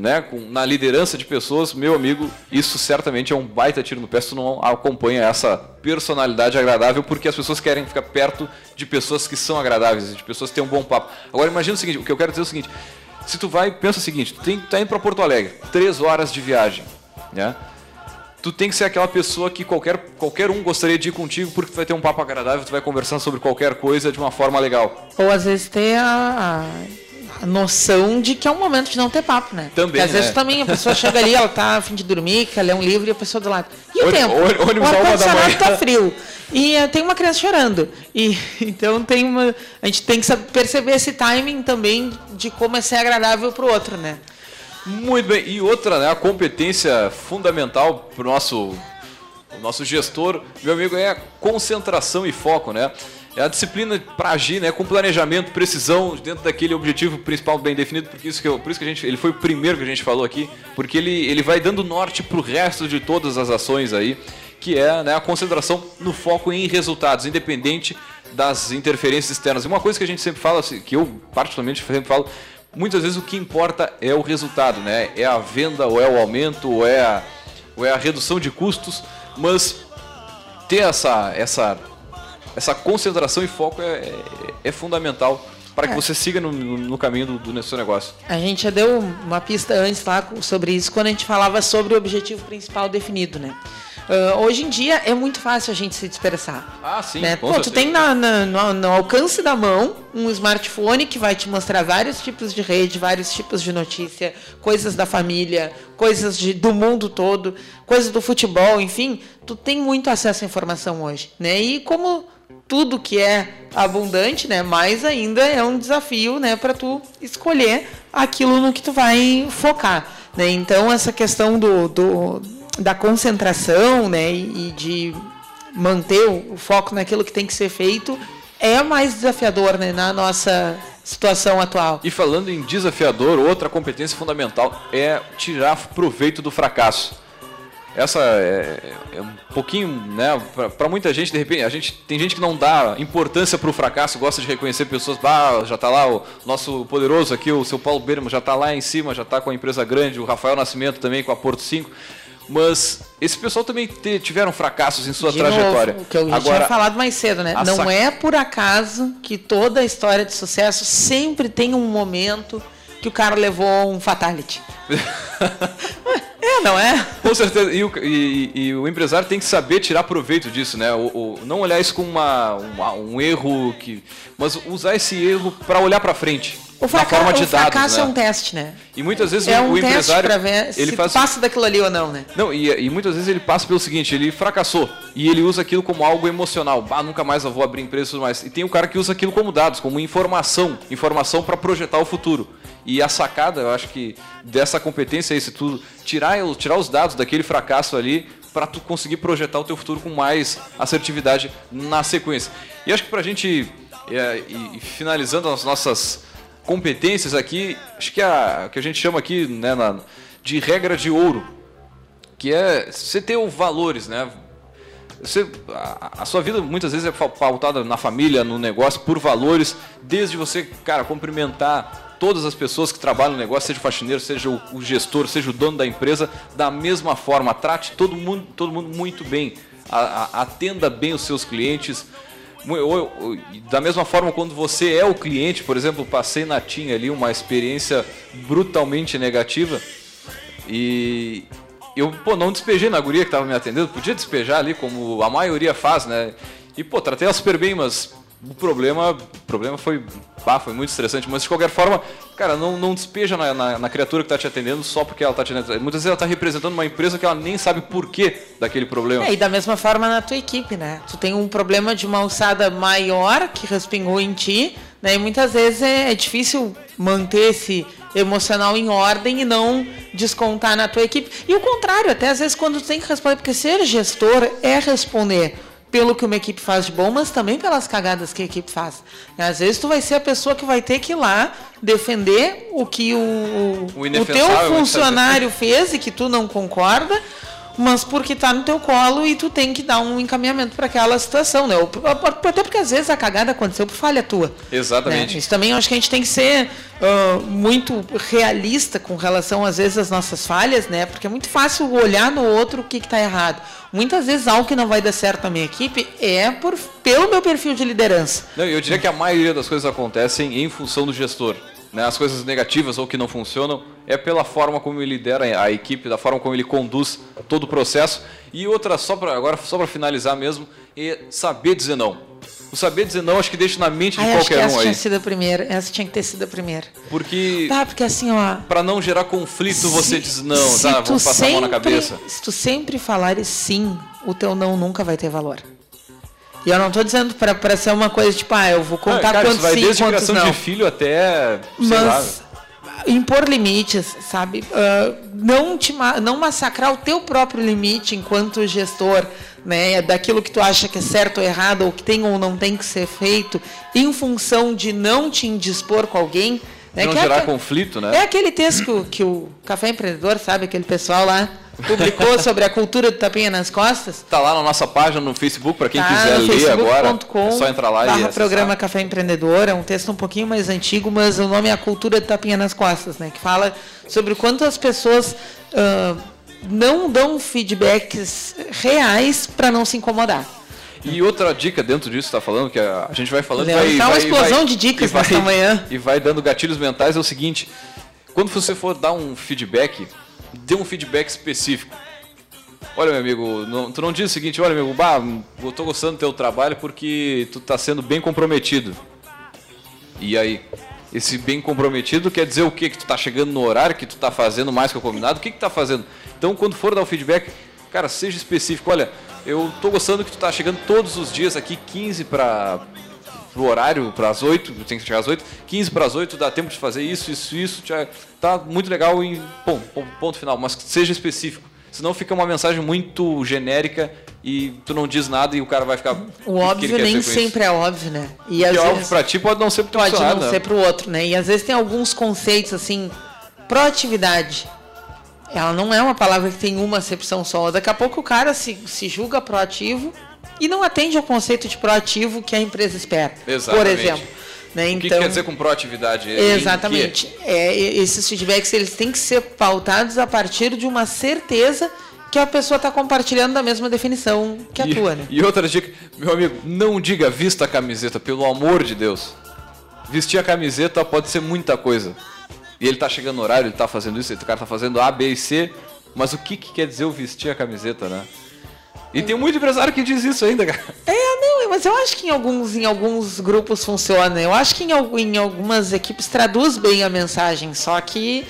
né, com, na liderança de pessoas, meu amigo, isso certamente é um baita tiro no pé se tu não acompanha essa personalidade agradável, porque as pessoas querem ficar perto de pessoas que são agradáveis, de pessoas que têm um bom papo. Agora imagina o seguinte, o que eu quero dizer é o seguinte, se tu vai, pensa o seguinte, tu tem, tá indo para Porto Alegre, três horas de viagem, né? Tu tem que ser aquela pessoa que qualquer, qualquer um gostaria de ir contigo porque tu vai ter um papo agradável, tu vai conversar sobre qualquer coisa de uma forma legal. Ou às vezes ter a, a noção de que é um momento de não ter papo, né? Também, Porque às vezes né? também a pessoa chega ali, ela tá a fim de dormir, quer ler um livro e a pessoa do lado. E o, o tempo? O, o ar-condicionado tá frio. E uh, tem uma criança chorando. E então tem uma. A gente tem que perceber esse timing também de como é ser agradável para o outro, né? Muito bem. E outra, né, a competência fundamental para o nosso, nosso gestor, meu amigo, é a concentração e foco, né? É a disciplina para agir, né, com planejamento, precisão, dentro daquele objetivo principal bem definido, porque isso que eu, por isso que a gente, ele foi o primeiro que a gente falou aqui, porque ele, ele vai dando norte para o resto de todas as ações aí, que é né, a concentração no foco em resultados, independente das interferências externas. E uma coisa que a gente sempre fala, assim, que eu particularmente sempre falo, muitas vezes o que importa é o resultado, né? É a venda, ou é o aumento, ou é a, ou é a redução de custos, mas ter essa, essa, essa concentração e foco é, é, é fundamental para que é. você siga no, no caminho do, do seu negócio. A gente já deu uma pista antes lá sobre isso quando a gente falava sobre o objetivo principal definido, né? Uh, hoje em dia é muito fácil a gente se dispersar. Ah, sim. Né? Pô, tu tem na, na, no, no, alcance da mão um smartphone que vai te mostrar vários tipos de rede, vários tipos de notícia, coisas da família, coisas de, do mundo todo, coisas do futebol, enfim. Tu tem muito acesso à informação hoje. Né? E como tudo que é abundante, né, mais ainda é um desafio, né, para tu escolher aquilo no que tu vai focar. Né? Então, essa questão do, do da concentração né? e, de manter o, foco naquilo que tem que ser feito é mais desafiador né? na nossa situação atual. E falando em desafiador, outra competência fundamental é tirar proveito do fracasso essa é, é, um pouquinho, né, para muita gente, de repente, a gente tem gente que não dá importância para o fracasso, gosta de reconhecer pessoas, bah, já está lá o nosso poderoso aqui, o seu Paulo Berman já está lá em cima, já está com a empresa grande, o Rafael Nascimento também com a Porto 5. Mas esse pessoal também te, tiveram fracassos em sua de trajetória. Novo, que eu Agora, tinha falado mais cedo, né? Não sac... é por acaso que toda a história de sucesso sempre tem um momento que o cara levou um fatality. É, não é? Com certeza. E o, e, e o, empresário tem que saber tirar proveito disso, né? O, o não olhar isso como uma, uma, um erro, que, mas usar esse erro para olhar para frente. O fracasso, forma de o fracasso é né? um teste, né? E muitas vezes é o, um empresário teste ver ele se faz passa daquilo ali ou não, né? Não, e, e, muitas vezes ele passa pelo seguinte, ele fracassou e ele usa aquilo como algo emocional. Ah, nunca mais eu vou abrir empresa mais. E tem o cara que usa aquilo como dados, como informação, informação para projetar o futuro. E a sacada, eu acho que dessa competência é esse tudo, tirar, tirar os dados daquele fracasso ali para tu conseguir projetar o teu futuro com mais assertividade na sequência. E acho que para a gente é, e, finalizando as nossas competências aqui, acho que a que a gente chama aqui né, na, de regra de ouro, que é você ter os valores, né? Você, a, a, sua vida muitas vezes é pautada na família, no negócio, por valores, desde você, cara, cumprimentar todas as pessoas que trabalham no negócio, seja o faxineiro, seja o, o gestor, seja o dono da empresa, da mesma forma. Trate todo mundo, todo mundo muito bem. A, a, atenda bem os seus clientes. Da mesma forma, quando você é o cliente, por exemplo, passei na TIM ali uma experiência brutalmente negativa e eu pô, não despejei na guria que estava me atendendo, podia despejar ali, como a maioria faz, né? E pô, tratei ela super bem, mas o problema, o problema foi, pá, foi muito estressante, mas de qualquer forma, cara, não, não despeja na, na, na criatura que está te atendendo só porque ela está te atendendo. Muitas vezes ela está representando uma empresa que ela nem sabe porquê daquele problema. É, e da mesma forma na tua equipe, né? Tu tem um problema de uma alçada maior que respingou em ti, né? E muitas vezes é, é difícil manter esse emocional em ordem e não descontar na tua equipe. E o contrário, até às vezes quando tu tem que responder, porque ser gestor é responder pelo que uma equipe faz de bom, mas também pelas cagadas que a equipe faz. E às vezes tu vai ser a pessoa que vai ter que ir lá defender o que o, o, o teu funcionário fez e que tu não concorda, mas porque está no teu colo e tu tem que dar um encaminhamento para aquela situação, né? Até porque às vezes a cagada aconteceu por falha tua. Exatamente. Né? Isso também eu acho que a gente tem que ser uh, muito realista com relação às vezes às nossas falhas, né? Porque é muito fácil olhar no outro o que está errado. Muitas vezes algo que não vai dar certo na minha equipe é por, pelo meu perfil de liderança. Não, eu diria que a maioria das coisas acontecem em função do gestor né, as coisas negativas ou que não funcionam, é pela forma como ele lidera a equipe, da forma como ele conduz todo o processo. E outra, só para agora só para finalizar mesmo, é saber dizer não. O saber dizer não, acho que deixa na mente de Ai, qualquer acho que essa um Tinha sido a primeira, essa tinha que ter sido a primeira. Porque. Tá, porque assim, ó. Para não gerar conflito, se, você diz não, tá? Vamos passar sempre, a mão na cabeça. Se tu sempre falares sim, o teu não nunca vai ter valor. E eu não estou dizendo para ser uma coisa tipo, ah, eu vou contar ah, cara, quantos vai sim, desde quantos não. de filho até, Mas, lá. Impor limites, sabe? Uh, não, te, não massacrar o teu próprio limite enquanto gestor, né? Daquilo que tu acha que é certo ou errado, ou que tem ou não tem que ser feito, em função de não te indispor com alguém. Né? Não que é gerar é, conflito, né? É aquele texto que, que o Café Empreendedor, sabe? Aquele pessoal lá publicou sobre a cultura do tapinha nas costas. Está lá na nossa página no Facebook, para quem tá quiser ler agora. É só entrar lá e programa Café Empreendedor. É um texto um pouquinho mais antigo, mas o nome é A Cultura do Tapinha nas Costas, né? Que fala sobre quanto as pessoas uh, não dão feedbacks reais para não se incomodar. E outra dica dentro disso, está falando, que a, gente vai falando. Vai, tá uma explosão vai, de dicas nesta manhã. E vai dando gatilhos mentais, é o seguinte: quando você for dar um feedback, dê um feedback específico. Olha, meu amigo, não, tu não diz o seguinte, olha, meu amigo, bah, eu tô gostando do teu trabalho porque tu tá sendo bem comprometido. E aí? Esse bem comprometido quer dizer o quê? Que tu tá chegando no horário, que tu tá fazendo mais que o combinado? O que que tá fazendo? Então, quando for dar o feedback, cara, seja específico. Olha, eu tô gostando que tu tá chegando todos os dias aqui 15 para pro horário, para as 8, tem que chegar às 8, 15 para as 8, dá tempo de fazer isso, isso, isso, já tá muito legal e bom, ponto final, mas seja específico. Senão fica uma mensagem muito genérica e tu não diz nada e o cara vai ficar. O óbvio nem sempre é óbvio, né? E às é óbvio pra ti pode não ser pro Pode não né? ser pro outro, né? E às vezes tem alguns conceitos assim, proatividade. Ela não é uma palavra que tem uma acepção só. Daqui a pouco o cara se, se julga proativo e não atende ao conceito de proativo que a empresa espera. Exatamente. Por exemplo. Né? O que, então, que quer dizer com proatividade? Exatamente. É, esses feedbacks eles têm que ser pautados a partir de uma certeza que a pessoa está compartilhando da mesma definição que a e, tua, né? E outra dica, meu amigo, não diga vista a camiseta, pelo amor de Deus. Vestir a camiseta pode ser muita coisa. E ele está chegando no horário, ele está fazendo isso, o cara está fazendo A, B e C, mas o que, que quer dizer eu vestir a camiseta, né? E tem muito empresário que diz isso ainda, cara. É, não, mas eu acho que em alguns, em alguns grupos funciona. Eu acho que em, em algumas equipes traduz bem a mensagem, só que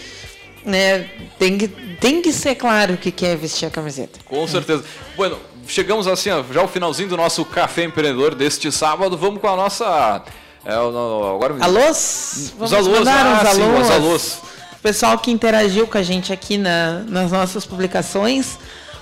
né, tem, que, tem que ser claro o que quer vestir a camiseta. Com certeza. Bueno, chegamos assim, ó, já ao finalzinho do nosso Café Empreendedor deste sábado. Vamos com a nossa. É, agora alôs? Vamos os alôs, mandar ah, alôs. Sim, os alôs. O pessoal que interagiu com a gente aqui na, nas nossas publicações,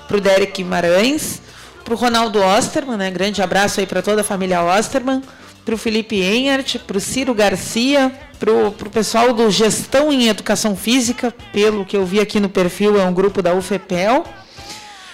pro Derek Guimarães, pro Ronaldo Osterman, né? Grande abraço aí para toda a família Osterman para o Felipe Enhart, para o Ciro Garcia, para o pessoal do Gestão em Educação Física, pelo que eu vi aqui no perfil, é um grupo da UFEPEL,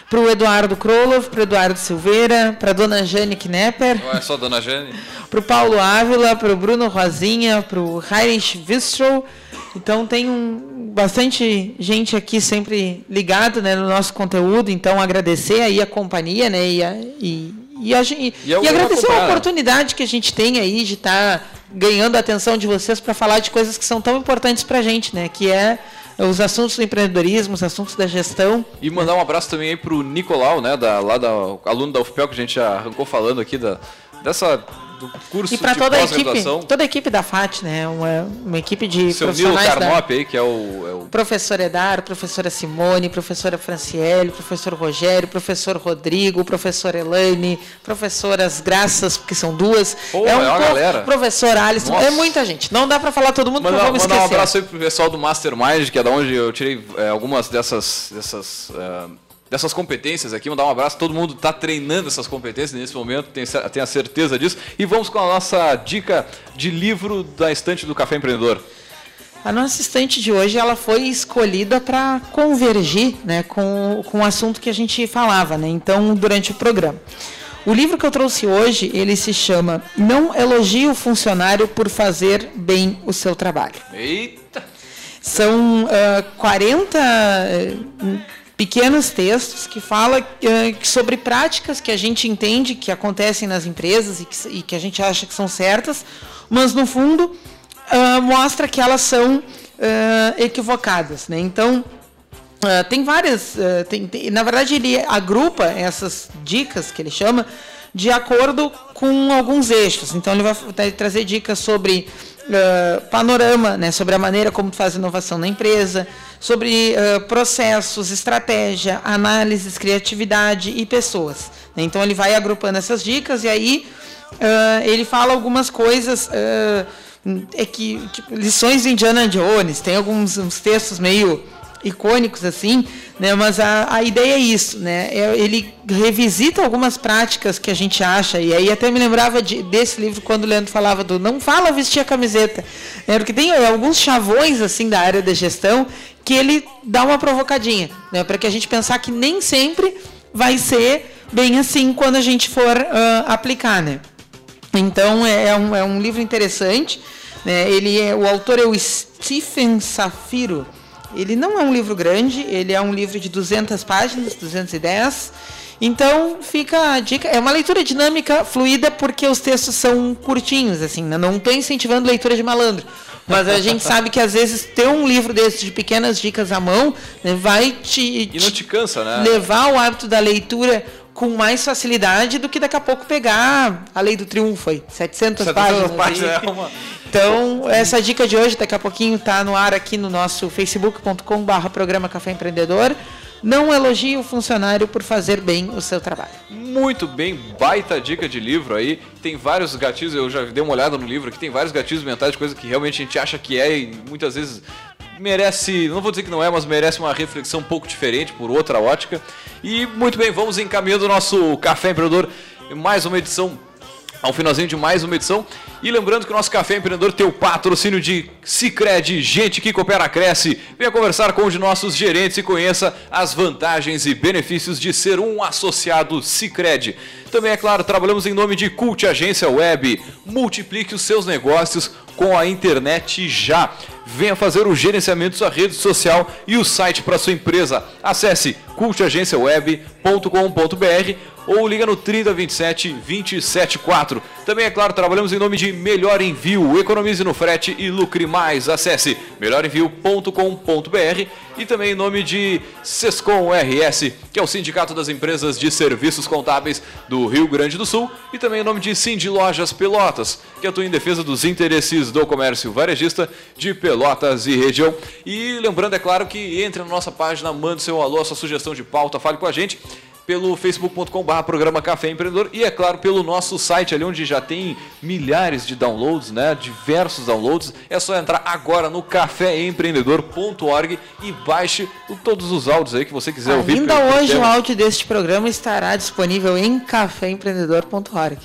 para o Eduardo Krolov, para o Eduardo Silveira, para a dona Jane Knepper. Não é só dona Jane? Para o Paulo Ávila, para o Bruno Rosinha, para o Heinrich Wisstrow. Então tem um, bastante gente aqui sempre ligado né, no nosso conteúdo, então agradecer aí a companhia né, e, a, e e, a, e, e, e agradecer a oportunidade que a gente tem aí de estar tá ganhando a atenção de vocês para falar de coisas que são tão importantes para a gente, né? Que é os assuntos do empreendedorismo, os assuntos da gestão. E mandar um abraço também aí o Nicolau, né? Da, lá da aluno da UFPEL, que a gente já arrancou falando aqui da, dessa do curso e para toda a equipe toda a equipe da FAT né? Uma, uma equipe de Seu profissionais Nilo Carnop da... aí que é o, é o professor Edar professora Simone professora Franciele professor Rogério professor Rodrigo professor Elaine professoras Graças porque são duas. Pô, é, um é uma galera. professor Alisson. Nossa. é muita gente. Não dá para falar todo mundo manda, vamos manda esquecer. um abraço aí pro pessoal do Mastermind que é da onde eu tirei é, algumas dessas dessas uh, dessas competências aqui. Mandar um abraço, todo mundo está treinando essas competências nesse momento, tenho a certeza disso. E vamos com a nossa dica de livro da estante do Café Empreendedor. A nossa estante de hoje ela foi escolhida para convergir né, com, com o assunto que a gente falava, né? Então, durante o programa. O livro que eu trouxe hoje, ele se chama Não Elogie o Funcionário por Fazer Bem o Seu Trabalho. Eita! São uh, 40 uh, pequenos textos que fala uh, sobre práticas que a gente entende que acontecem nas empresas e que, e que a gente acha que são certas, mas no fundo uh, mostra que elas são uh, equivocadas. Né? Então tem várias, tem, tem, na verdade ele agrupa essas dicas que ele chama de acordo com alguns eixos. Então ele vai trazer dicas sobre panorama, né, sobre a maneira como faz inovação na empresa, sobre uh, processos, estratégia, análises, criatividade e pessoas. Né? Então ele vai agrupando essas dicas e aí uh, ele fala algumas coisas é que tipo, lições de Indiana Jones, tem alguns textos meio icônicos assim, né? Mas a, a ideia é isso, né? É, ele revisita algumas práticas que a gente acha e aí até me lembrava de, desse livro quando o Leandro falava do não fala vestir a camiseta, né? Porque tem alguns chavões assim da área da gestão que ele dá uma provocadinha, né? Para que a gente pensar que nem sempre vai ser bem assim quando a gente for uh, aplicar, né? Então é, é, um, é um livro interessante. Né? Ele é o autor é o Stephen Safiro. Ele não é um livro grande, ele é um livro de 200 páginas, 210. Então fica a dica, é uma leitura dinâmica, fluida, porque os textos são curtinhos, assim, né? não estou incentivando leitura de malandro. Mas a gente sabe que às vezes ter um livro desses de pequenas dicas à mão né, vai te, e não te cansa, né? levar o hábito da leitura com mais facilidade do que daqui a pouco pegar a Lei do Triunfo aí, 700, 700 páginas. páginas é uma... Então, essa dica de hoje, daqui a pouquinho, está no ar aqui no nosso facebook.com/barra programa Café Empreendedor. Não elogie o funcionário por fazer bem o seu trabalho. Muito bem, baita dica de livro aí. Tem vários gatilhos, eu já dei uma olhada no livro aqui, tem vários gatilhos mentais de coisa que realmente a gente acha que é e muitas vezes merece, não vou dizer que não é, mas merece uma reflexão um pouco diferente por outra ótica. E muito bem, vamos encaminhando o nosso Café Empreendedor, mais uma edição ao finalzinho de mais uma edição. E lembrando que o nosso Café Empreendedor tem o patrocínio de Cicred, gente que coopera, cresce. Venha conversar com um de nossos gerentes e conheça as vantagens e benefícios de ser um associado Cicred. Também, é claro, trabalhamos em nome de Cult Agência Web. Multiplique os seus negócios com a internet já. Venha fazer o gerenciamento da sua rede social e o site para sua empresa. Acesse cultagenciaweb.com.br ou liga no 3027 274. Também, é claro, trabalhamos em nome de Melhor Envio. Economize no frete e lucre mais. Acesse melhorenvio.com.br e também em nome de Sescom RS, que é o Sindicato das Empresas de Serviços Contábeis do Rio Grande do Sul, e também em nome de Cindy Lojas Pelotas, que atua em defesa dos interesses do comércio varejista de Pelotas e região. E lembrando, é claro, que entre na nossa página, mande seu alô, sua sugestão de pauta, fale com a gente pelo facebook.com.br programa Café Empreendedor e é claro pelo nosso site ali onde já tem milhares de downloads, né, diversos downloads. É só entrar agora no caféempreendedor.org e baixe todos os áudios aí que você quiser Ainda ouvir. Ainda hoje o áudio deste programa estará disponível em caféempreendedor.org.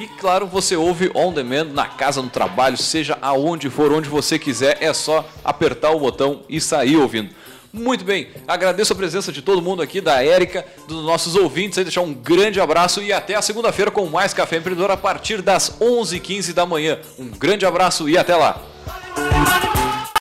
E claro, você ouve on demand na casa, no trabalho, seja aonde for, onde você quiser, é só apertar o botão e sair ouvindo. Muito bem, agradeço a presença de todo mundo aqui, da Érica, dos nossos ouvintes, aí deixar um grande abraço e até a segunda-feira com mais Café Empreendedor a partir das 11h15 da manhã. Um grande abraço e até lá!